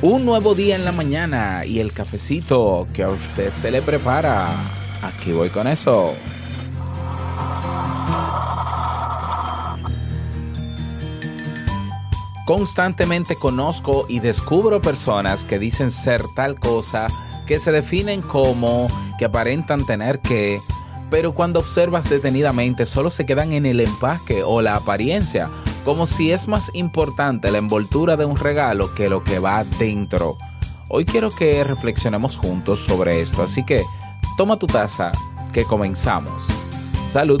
Un nuevo día en la mañana y el cafecito que a usted se le prepara. Aquí voy con eso. Constantemente conozco y descubro personas que dicen ser tal cosa, que se definen como, que aparentan tener que, pero cuando observas detenidamente solo se quedan en el empaque o la apariencia, como si es más importante la envoltura de un regalo que lo que va dentro. Hoy quiero que reflexionemos juntos sobre esto, así que toma tu taza, que comenzamos. Salud.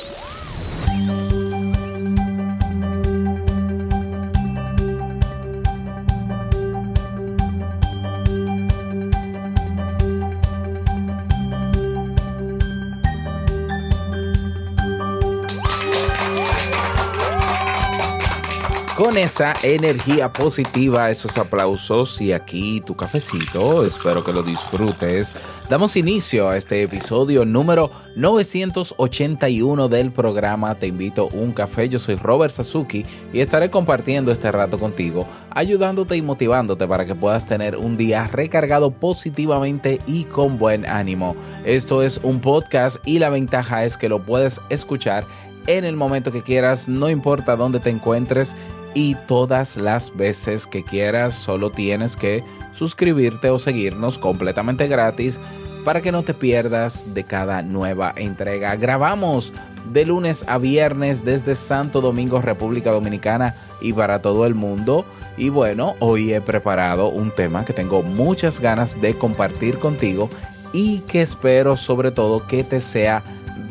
Con esa energía positiva, esos aplausos y aquí tu cafecito, espero que lo disfrutes. Damos inicio a este episodio número 981 del programa Te invito a un café. Yo soy Robert Sasuki y estaré compartiendo este rato contigo, ayudándote y motivándote para que puedas tener un día recargado positivamente y con buen ánimo. Esto es un podcast y la ventaja es que lo puedes escuchar en el momento que quieras, no importa dónde te encuentres y todas las veces que quieras, solo tienes que suscribirte o seguirnos completamente gratis para que no te pierdas de cada nueva entrega. Grabamos de lunes a viernes desde Santo Domingo, República Dominicana y para todo el mundo. Y bueno, hoy he preparado un tema que tengo muchas ganas de compartir contigo y que espero sobre todo que te sea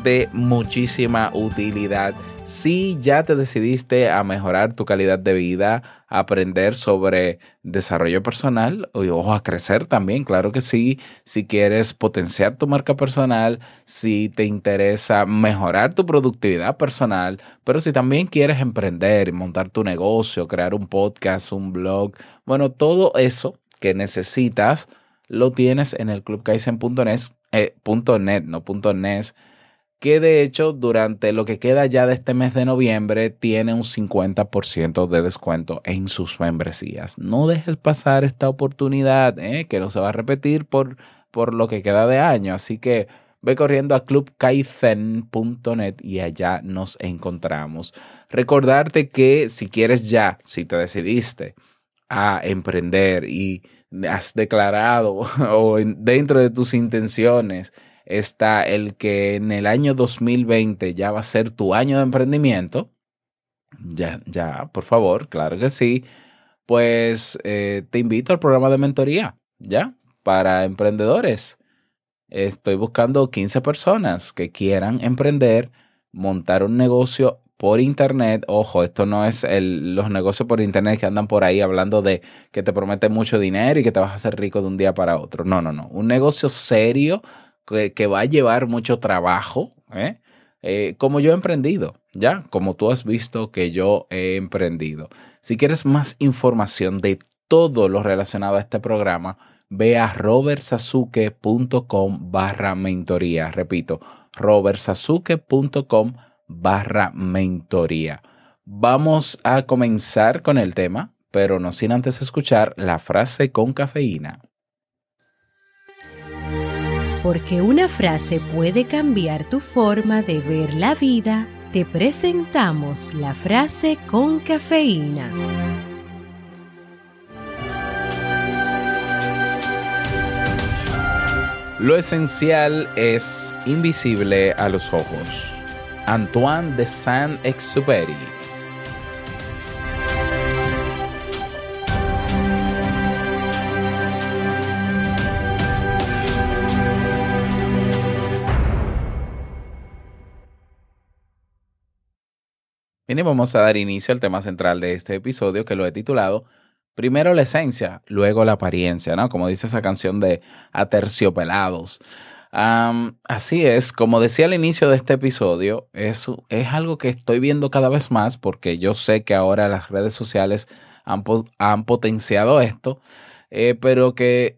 de muchísima utilidad. Si ya te decidiste a mejorar tu calidad de vida, aprender sobre desarrollo personal o a crecer también, claro que sí. Si quieres potenciar tu marca personal, si te interesa mejorar tu productividad personal, pero si también quieres emprender, montar tu negocio, crear un podcast, un blog, bueno, todo eso que necesitas lo tienes en el clubkaizen.net, eh, .net, no .nes que de hecho durante lo que queda ya de este mes de noviembre tiene un 50% de descuento en sus membresías. No dejes pasar esta oportunidad, ¿eh? que no se va a repetir por, por lo que queda de año. Así que ve corriendo a clubkaizen.net y allá nos encontramos. Recordarte que si quieres ya, si te decidiste a emprender y has declarado o dentro de tus intenciones, está el que en el año 2020 ya va a ser tu año de emprendimiento. Ya, ya, por favor, claro que sí. Pues eh, te invito al programa de mentoría, ¿ya? Para emprendedores. Estoy buscando 15 personas que quieran emprender, montar un negocio por internet. Ojo, esto no es el, los negocios por internet que andan por ahí hablando de que te prometen mucho dinero y que te vas a hacer rico de un día para otro. No, no, no. Un negocio serio que, va a llevar mucho trabajo, ¿eh? Eh, como yo he emprendido, ya, como tú has visto que yo he emprendido. Si quieres más información de todo lo relacionado a este programa, ve a robertsasuke.com barra mentoría. Repito, robertsasuke.com barra mentoría. Vamos a comenzar con el tema, pero no sin antes escuchar la frase con cafeína. Porque una frase puede cambiar tu forma de ver la vida, te presentamos la frase con cafeína. Lo esencial es invisible a los ojos. Antoine de Saint-Exupéry. Bien, vamos a dar inicio al tema central de este episodio que lo he titulado Primero la esencia, luego la apariencia, ¿no? Como dice esa canción de Aterciopelados. Am, así es, como decía al inicio de este episodio, es, es algo que estoy viendo cada vez más porque yo sé que ahora las redes sociales han, han potenciado esto, eh, pero que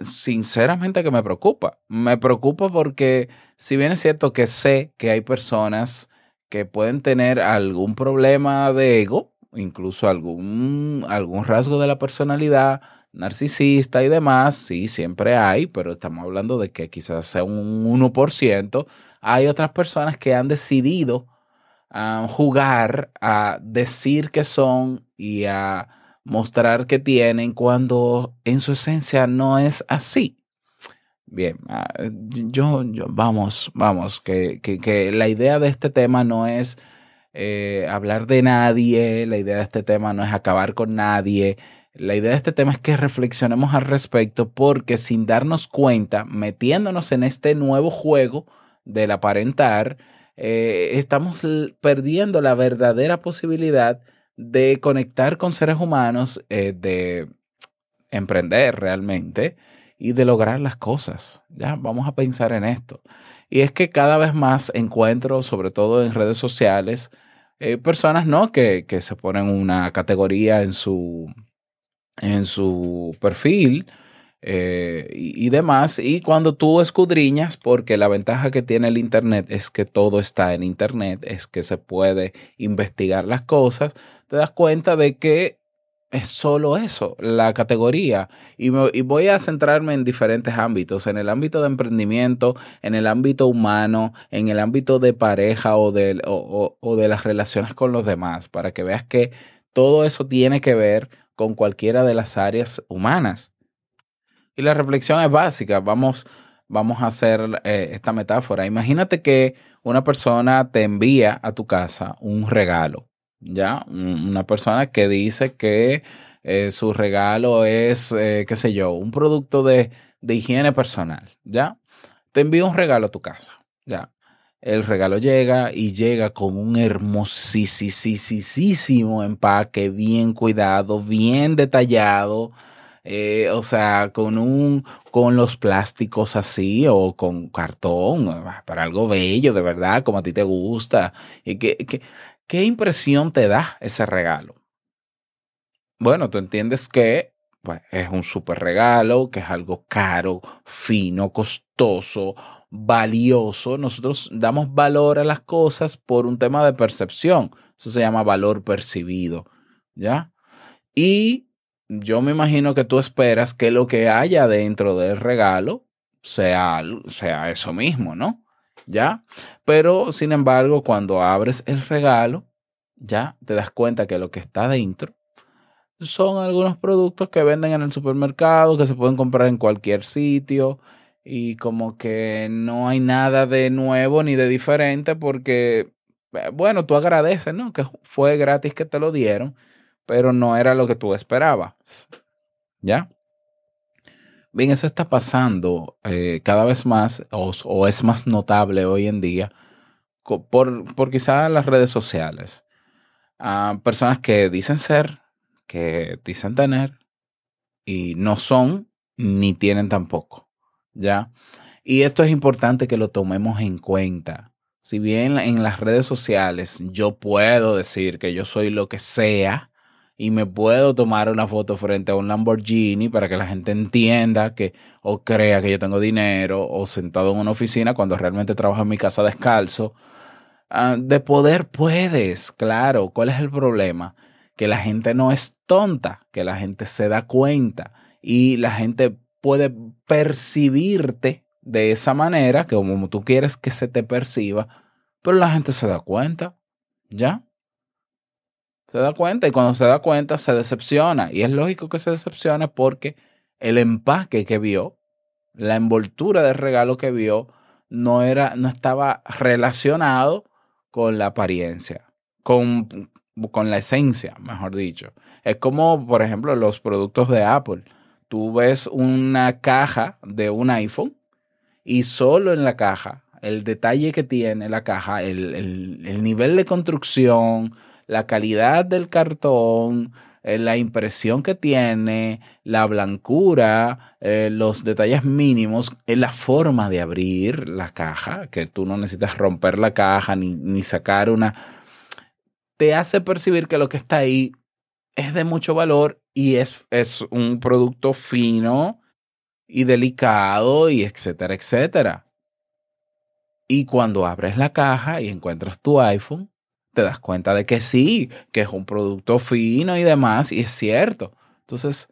sinceramente que me preocupa. Me preocupa porque si bien es cierto que sé que hay personas que pueden tener algún problema de ego, incluso algún, algún rasgo de la personalidad narcisista y demás, sí, siempre hay, pero estamos hablando de que quizás sea un 1%. Hay otras personas que han decidido ah, jugar a decir que son y a mostrar que tienen cuando en su esencia no es así. Bien, ah, yo, yo, vamos, vamos, que, que, que la idea de este tema no es eh, hablar de nadie, la idea de este tema no es acabar con nadie, la idea de este tema es que reflexionemos al respecto porque sin darnos cuenta, metiéndonos en este nuevo juego del aparentar, eh, estamos perdiendo la verdadera posibilidad de conectar con seres humanos, eh, de emprender realmente y de lograr las cosas. Ya, vamos a pensar en esto. Y es que cada vez más encuentro, sobre todo en redes sociales, eh, personas ¿no? que, que se ponen una categoría en su, en su perfil eh, y, y demás. Y cuando tú escudriñas, porque la ventaja que tiene el Internet es que todo está en Internet, es que se puede investigar las cosas, te das cuenta de que es solo eso, la categoría. Y, me- y voy a centrarme en diferentes ámbitos, en el ámbito de emprendimiento, en el ámbito humano, en el ámbito de pareja o de, o, o- o de las relaciones con los demás, para que veas que todo eso tiene que ver con cualquiera de las áreas humanas. Y la reflexión es básica. Vamos, vamos a hacer eh, esta metáfora. Imagínate que una persona te envía a tu casa un regalo, ¿ya? Un- Una persona que dice que eh, su regalo es, eh, qué sé yo, un producto de, de higiene personal, ¿ya? Te envía un regalo a tu casa, ¿ya? El regalo llega y llega con un hermosísimo empaque, bien cuidado, bien detallado, eh, o sea, con un, con los plásticos así o con cartón, ah, para algo bello, de verdad, como a ti te gusta. ¿Y qué, qué, qué impresión te da ese regalo? Bueno, tú entiendes que pues, es un súper regalo, que es algo caro, fino, costoso, valioso. Nosotros damos valor a las cosas por un tema de percepción. Eso se llama valor percibido, ¿ya? Y yo me imagino que tú esperas que lo que haya dentro del regalo sea, sea eso mismo, ¿no? ¿Ya? Pero, sin embargo, cuando abres el regalo, ya te das cuenta que lo que está dentro son algunos productos que venden en el supermercado, que se pueden comprar en cualquier sitio y como que no hay nada de nuevo ni de diferente porque, eh, bueno, tú agradeces, ¿no? Que fue gratis que te lo dieron, pero no era lo que tú esperabas. ¿Ya? Bien, eso está pasando eh, cada vez más o, es más notable hoy en día por, por quizás las redes sociales. Ah, personas que dicen ser, que dicen tener y no son ni tienen tampoco. ¿Ya? Y esto es importante que lo tomemos en cuenta. Si bien en las redes sociales yo puedo decir que yo soy lo que sea y me puedo tomar una foto frente a un Lamborghini para que la gente entienda que o crea que yo tengo dinero o sentado en una oficina cuando realmente trabajo en mi casa descalzo, ah, de poder puedes, claro. ¿Cuál es el problema? Que la gente no es tonta, que la gente se da cuenta y la gente puede percibirte de esa manera, que como tú quieres que se te perciba, pero la gente se da cuenta, ¿ya? Se da cuenta y cuando se da cuenta se decepciona. Y es lógico que se decepcione porque el empaque que vio, la envoltura del regalo que vio, no, era, no estaba relacionado con la apariencia, con, con la esencia, mejor dicho. Es como, por ejemplo, los productos de Apple. Tú ves una caja de un iPhone y solo en la caja, el detalle que tiene la caja, el, el- el nivel de construcción, la calidad del cartón, eh, la impresión que tiene, la blancura, eh, los detalles mínimos, eh, la forma de abrir la caja, que tú no necesitas romper la caja ni, ni sacar una, te hace percibir que lo que está ahí es de mucho valor y es, es un producto fino y delicado y etcétera, etcétera. Y cuando abres la caja y encuentras tu iPhone, te das cuenta de que sí, que es un producto fino y demás, y es cierto. Entonces,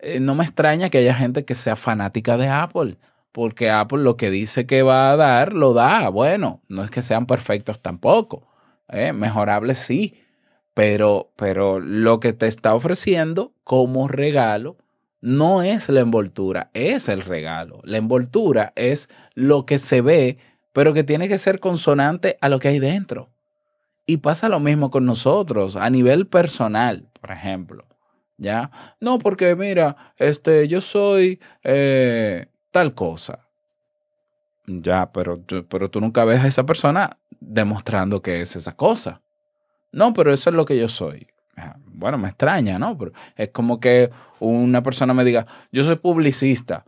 eh, no me extraña que haya gente que sea fanática de Apple, porque Apple lo que dice que va a dar, lo da. Bueno, no es que sean perfectos tampoco, ¿eh? mejorables sí, pero, pero lo que te está ofreciendo como regalo no es la envoltura, es el regalo. La envoltura es lo que se ve, pero que tiene que ser consonante a lo que hay dentro. Y pasa lo mismo con nosotros, a nivel personal, por ejemplo. ¿Ya? No, porque mira, este, yo soy eh, tal cosa. Ya, pero, pero tú nunca ves a esa persona demostrando que es esa cosa. No, pero eso es lo que yo soy. Ah, Bueno, me extraña, ¿no? Pero es como que una persona me diga, yo soy publicista.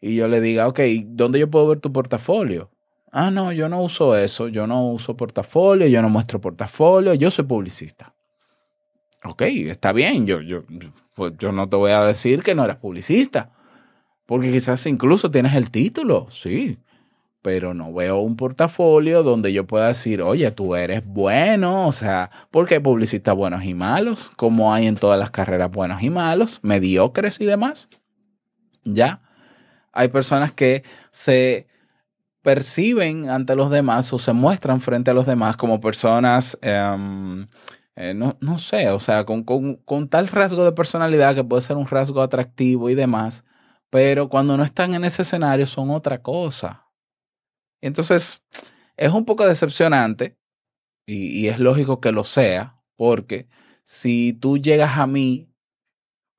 Y yo le diga, ok, ¿dónde yo puedo ver tu portafolio? Ah, no, yo no uso eso, yo no uso portafolio, yo no muestro portafolio, yo soy publicista. Ok, está bien, yo, yo, pues yo no te voy a decir que no eres publicista, porque quizás incluso tienes el título, sí, pero no veo un portafolio donde yo pueda decir, oye, tú eres bueno, o sea, porque hay publicistas buenos y malos, como hay en todas las carreras buenos y malos, mediocres y demás. Ya, hay personas que se perciben ante los demás o se muestran frente a los demás como personas, em, eh, no, no sé, o sea, con, con- con tal rasgo de personalidad que puede ser un rasgo atractivo y demás, pero cuando no están en ese escenario son otra cosa. Entonces, es un poco decepcionante y, y es lógico que lo sea, porque si tú llegas a mí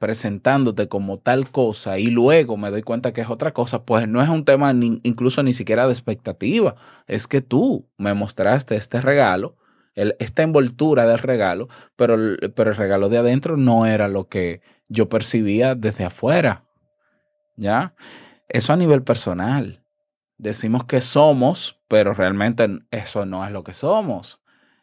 presentándote como tal cosa y luego me doy cuenta que es otra cosa, pues no es un tema ni- incluso ni siquiera de expectativa, es que tú me mostraste este regalo, el- esta envoltura del regalo, pero, el- pero el regalo de adentro no era lo que yo percibía desde afuera, ¿ya? Eso a nivel personal. Decimos que somos, pero realmente eso no es lo que somos.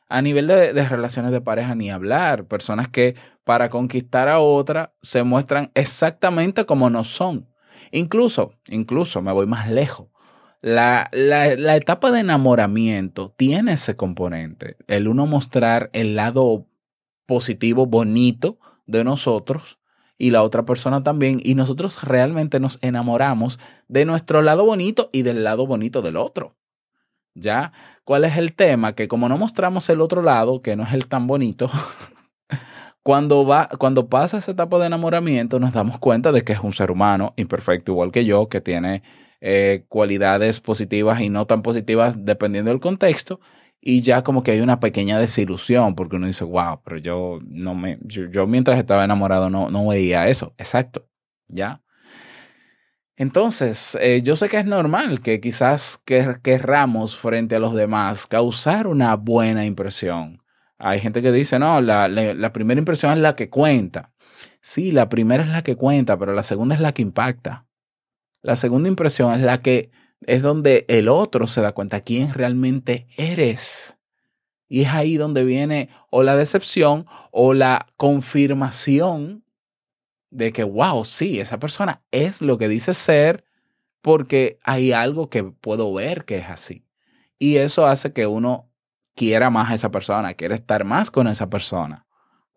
A nivel de, relaciones de pareja, ni hablar. Personas que para conquistar a otra se muestran exactamente como no son. Incluso, incluso me voy más lejos. La etapa de enamoramiento tiene ese componente. El uno mostrar el lado positivo, bonito de nosotros y la otra persona también. Y nosotros realmente nos enamoramos de nuestro lado bonito y del lado bonito del otro. ¿Ya? ¿Cuál es el tema? Que como no mostramos el otro lado, que no es el tan bonito, cuando, va, cuando pasa esa etapa de enamoramiento nos damos cuenta de que es un ser humano imperfecto igual que yo, que tiene eh, cualidades positivas y no tan positivas dependiendo del contexto. Y ya como que hay una pequeña desilusión porque uno dice, wow, pero yo no me, yo, yo mientras estaba enamorado no, no veía eso. Exacto. ¿Ya? Entonces, eh, yo sé que es normal que quizás que, querramos frente a los demás causar una buena impresión. Hay gente que dice, no, la, la, la primera impresión es la que cuenta. Sí, la primera es la que cuenta, pero la segunda es la que impacta. La segunda impresión es la que es donde el otro se da cuenta quién realmente eres. Y es ahí donde viene o la decepción o la confirmación de que, wow, sí, esa persona es lo que dice ser porque hay algo que puedo ver que es así. Y eso hace que uno quiera más a esa persona, quiere estar más con esa persona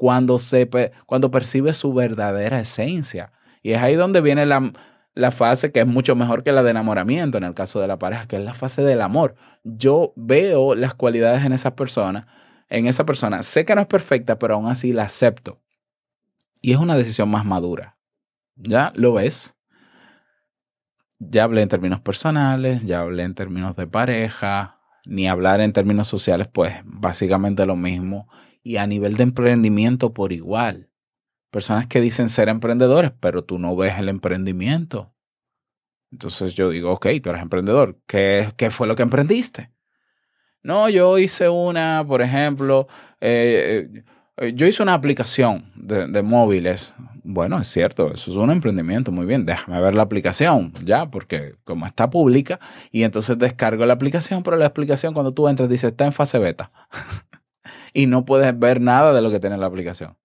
cuando, se, cuando percibe su verdadera esencia. Y es ahí donde viene la, la fase que es mucho mejor que la de enamoramiento en el caso de la pareja, que es la fase del amor. Yo veo las cualidades en esa persona, en esa persona. Sé que no es perfecta, pero aún así la acepto. Y es una decisión más madura. ¿Ya lo ves? Ya hablé en términos personales, ya hablé en términos de pareja, ni hablar en términos sociales, pues básicamente lo mismo. Y a nivel de emprendimiento por igual. Personas que dicen ser emprendedores, pero tú no ves el emprendimiento. Entonces yo digo, ok, tú eres emprendedor. ¿Qué, qué fue lo que emprendiste? No, yo hice una, por ejemplo, eh, eh, yo hice una aplicación de, móviles. Bueno, es cierto, eso es un emprendimiento. Muy bien, déjame ver la aplicación, ya, porque como está pública, y entonces descargo la aplicación, pero la aplicación cuando tú entras dice está en fase beta. y no puedes ver nada de lo que tiene la aplicación.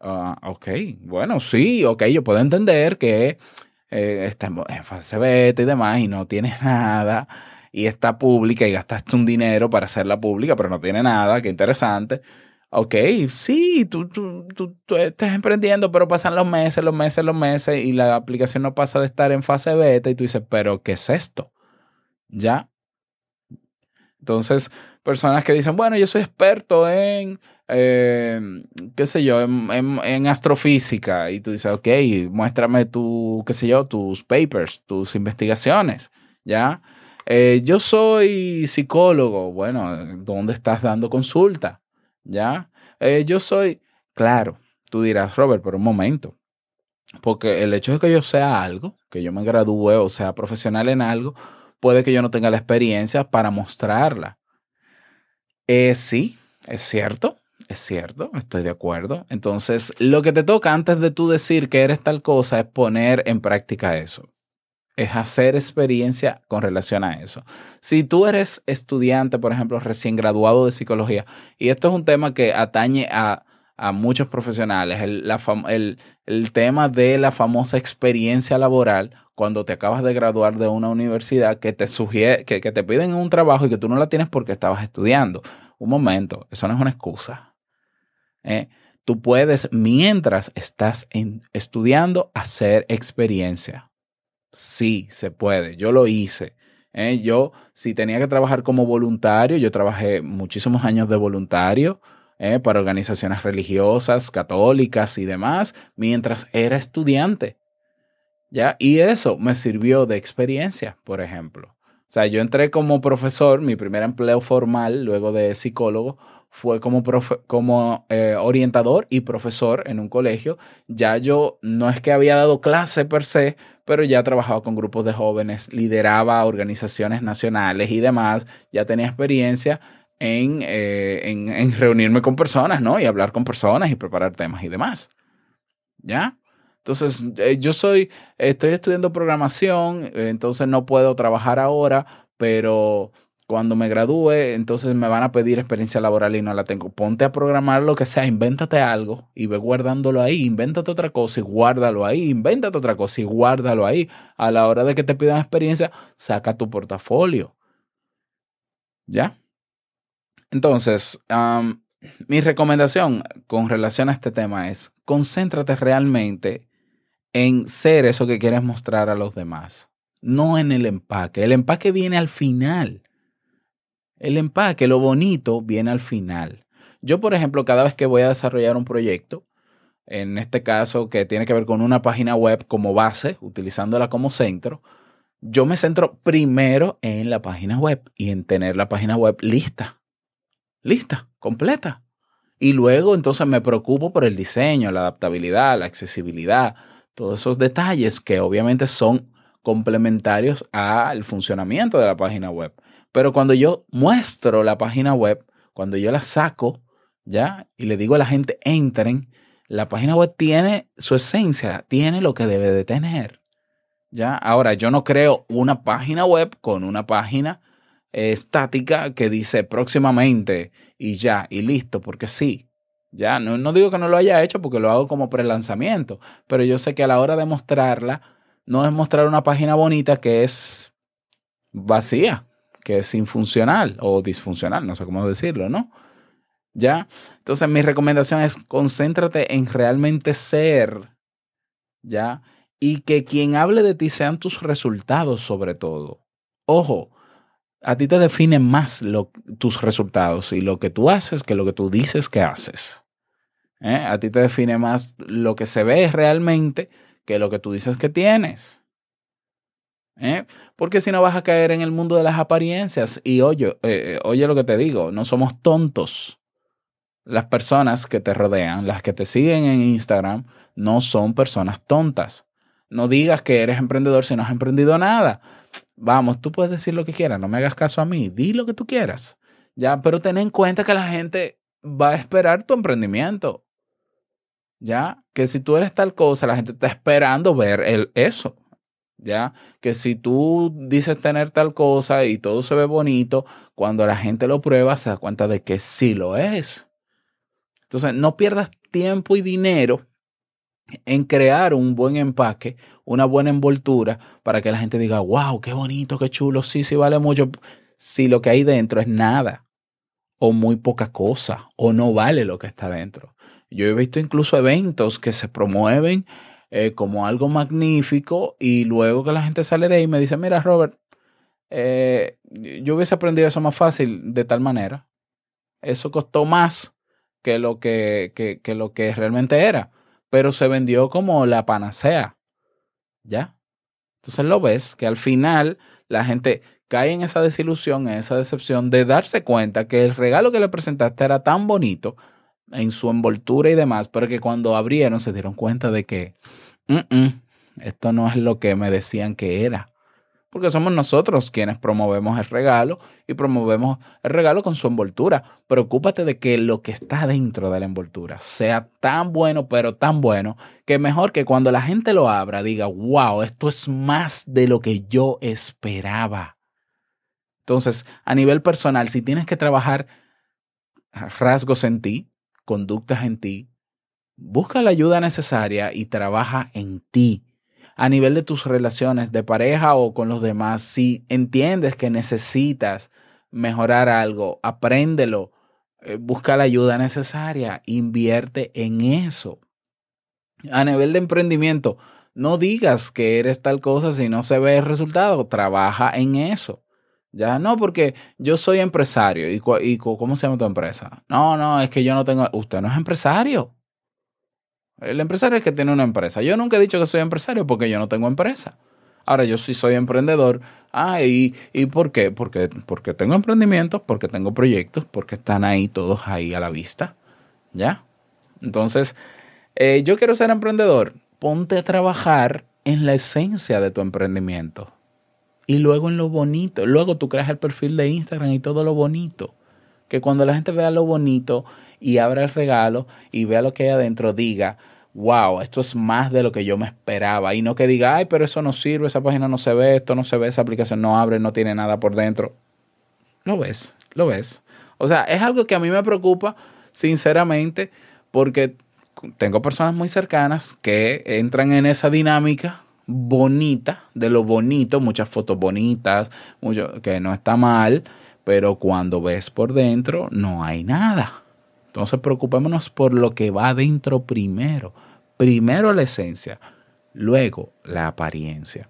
Ah, ok, bueno, sí, ok, yo puedo entender que eh, está en fase beta y demás y no tiene nada y está pública y gastaste un dinero para hacerla pública, pero no tiene nada, qué interesante. Ok, sí, tú, tú, tú, tú estás emprendiendo, pero pasan los meses, los meses, los meses y la aplicación no pasa de estar en fase beta y tú dices, pero ¿qué es esto? ¿Ya? Entonces, personas que dicen, bueno, yo soy experto en, eh, qué sé yo, en, en- en astrofísica. Y tú dices, ok, muéstrame tu, qué sé yo, tus papers, tus investigaciones, ¿ya? Eh, yo soy psicólogo. Bueno, ¿dónde estás dando consulta? ¿Ya? Eh, yo soy, claro, tú dirás, Robert, pero un momento. Porque el hecho de que yo sea algo, que yo me gradúe o sea profesional en algo, puede que yo no tenga la experiencia para mostrarla. Eh, sí, es cierto, es cierto, estoy de acuerdo. Entonces, lo que te toca antes de tú decir que eres tal cosa es poner en práctica eso. Es hacer experiencia con relación a eso. Si tú eres estudiante, por ejemplo, recién graduado de psicología, y esto es un tema que atañe a, a muchos profesionales, el, el- tema de la famosa experiencia laboral, cuando te acabas de graduar de una universidad que te que, que te piden un trabajo y que tú no la tienes porque estabas estudiando. Un momento, eso no es una excusa. ¿eh? Tú puedes, mientras estás en- estudiando, hacer experiencia. Sí, se puede. Yo lo hice. ¿eh? Yo, si tenía que trabajar como voluntario, yo trabajé muchísimos años de voluntario ¿eh? para organizaciones religiosas, católicas y demás, mientras era estudiante. ¿Ya? Y eso me sirvió de experiencia, por ejemplo. O sea, yo entré como profesor, mi primer empleo formal, luego de psicólogo, fue como, profe- como eh, orientador y profesor en un colegio. Ya yo no es que había dado clase per se, pero ya trabajaba con grupos de jóvenes, lideraba organizaciones nacionales y demás, ya tenía experiencia en, eh, en, en reunirme con personas, ¿no? Y hablar con personas y preparar temas y demás. ¿Ya? Entonces, eh, yo soy, estoy estudiando programación, entonces no puedo trabajar ahora, pero cuando me gradúe, entonces me van a pedir experiencia laboral y no la tengo. Ponte a programar lo que sea, invéntate algo y ve guardándolo ahí, invéntate otra cosa y guárdalo ahí, invéntate otra cosa y guárdalo ahí. A la hora de que te pidan experiencia, saca tu portafolio. ¿Ya? Entonces, am, mi recomendación con relación a este tema es, concéntrate realmente en ser eso que quieres mostrar a los demás, no en el empaque. El empaque viene al final. El empaque, lo bonito, viene al final. Yo, por ejemplo, cada vez que voy a desarrollar un proyecto, en este caso que tiene que ver con una página web como base, utilizándola como centro, yo me centro primero en la página web y en tener la página web lista. Lista, completa. Y luego entonces me preocupo por el diseño, la adaptabilidad, la accesibilidad, todos esos detalles que obviamente son complementarios al funcionamiento de la página web. Pero cuando yo muestro la página web, cuando yo la saco, ¿ya? Y le digo a la gente, entren, la página web tiene su esencia, tiene lo que debe de tener. ¿Ya? Ahora, yo no creo una página web con una página eh, estática que dice próximamente y ya, y listo, porque sí. Ya, no, no digo que no lo haya hecho porque lo hago como pre-lanzamiento, pero yo sé que a la hora de mostrarla, no es mostrar una página bonita que es vacía, que es infuncional o disfuncional, no sé cómo decirlo, ¿no? ¿Ya? Entonces mi recomendación es concéntrate en realmente ser, ¿ya? Y que quien hable de ti sean tus resultados sobre todo. Ojo, a ti te definen más lo- tus resultados y lo que tú haces que lo que tú dices que haces. ¿Eh? A ti te define más lo que se ve realmente que lo que tú dices que tienes. ¿Eh? Porque si no vas a caer en el mundo de las apariencias. Y oye, eh, oye lo que te digo, no somos tontos. Las personas que te rodean, las que te siguen en Instagram, no son personas tontas. No digas que eres emprendedor si no has emprendido nada. Vamos, tú puedes decir lo que quieras, no me hagas caso a mí, di lo que tú quieras. Ya, pero ten en cuenta que la gente va a esperar tu emprendimiento. Ya, que si tú eres tal cosa, la gente está esperando ver el, eso. Ya, que si tú dices tener tal cosa y todo se ve bonito, cuando la gente lo prueba se da cuenta de que sí lo es. Entonces, no pierdas tiempo y dinero en crear un buen empaque, una buena envoltura para que la gente diga, wow, qué bonito, qué chulo, sí, sí vale mucho. Si lo que hay dentro es nada o muy poca cosa o no vale lo que está dentro. Yo he visto incluso eventos que se promueven eh, como algo magnífico y luego que la gente sale de ahí me dice, mira Robert, eh, yo hubiese aprendido eso más fácil de tal manera. Eso costó más que lo que, que, que lo que realmente era, pero se vendió como la panacea. ¿Ya? Entonces lo ves que al final la gente cae en esa desilusión, en esa decepción de darse cuenta que el regalo que le presentaste era tan bonito en su envoltura y demás, pero que cuando abrieron se dieron cuenta de que "Mm, mm, esto no es lo que me decían que era. Porque somos nosotros quienes promovemos el regalo y promovemos el regalo con su envoltura. Preocúpate de que lo que está dentro de la envoltura sea tan bueno, pero tan bueno, que mejor que cuando la gente lo abra diga, wow, esto es más de lo que yo esperaba. Entonces, a nivel personal, si tienes que trabajar rasgos en ti, conductas en ti, busca la ayuda necesaria y trabaja en ti. A nivel de tus relaciones de pareja o con los demás, si entiendes que necesitas mejorar algo, apréndelo, eh, busca la ayuda necesaria, invierte en eso. A nivel de emprendimiento, no digas que eres tal cosa si no se ve el resultado, trabaja en eso. Ya no, porque yo soy empresario. ¿Y, y cómo se llama tu empresa? No, no, es que yo no tengo. Usted no es empresario. El empresario es que tiene una empresa. Yo nunca he dicho que soy empresario porque yo no tengo empresa. Ahora, yo sí soy emprendedor. Ah, ¿y, por qué? Porque, porque tengo emprendimientos, porque tengo proyectos, porque están ahí todos ahí a la vista. ¿Ya? Entonces, eh, yo quiero ser emprendedor. Ponte a trabajar en la esencia de tu emprendimiento. Y luego en lo bonito. Luego tú creas el perfil de Instagram y todo lo bonito. Que cuando la gente vea lo bonito y abra el regalo y vea lo que hay adentro, diga, wow, esto es más de lo que yo me esperaba. Y no que diga, ay, pero eso no sirve, esa página no se ve, esto no se ve, esa aplicación no abre, no tiene nada por dentro. Lo ves, lo ves. O sea, es algo que a mí me preocupa, sinceramente, porque tengo personas muy cercanas que entran en esa dinámica bonita, de lo bonito, muchas fotos bonitas, mucho, que no está mal, pero cuando ves por dentro no hay nada. Entonces preocupémonos por lo que va adentro primero. Primero la esencia, luego la apariencia.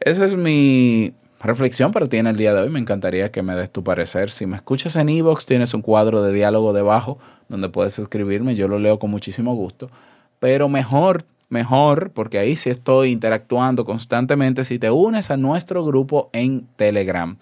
Esa es mi reflexión para ti en el día de hoy. Me encantaría que me des tu parecer. Si me escuchas en Evox, tienes un cuadro de diálogo debajo donde puedes escribirme. Yo lo leo con muchísimo gusto. Pero mejor, mejor, porque ahí sí estoy interactuando constantemente. Si te unes a nuestro grupo en Telegram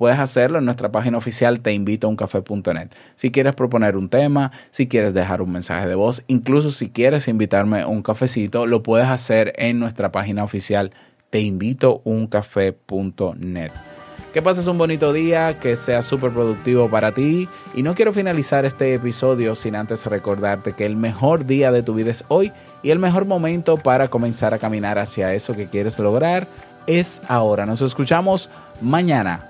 puedes hacerlo en nuestra página oficial teinvitouncafe.net. Si quieres proponer un tema, si quieres dejar un mensaje de voz, incluso si quieres invitarme a un cafecito, lo puedes hacer en nuestra página oficial teinvitouncafe.net. Que pases un bonito día, que sea súper productivo para ti. Y no quiero finalizar este episodio sin antes recordarte que el mejor día de tu vida es hoy y el mejor momento para comenzar a caminar hacia eso que quieres lograr es ahora. Nos escuchamos mañana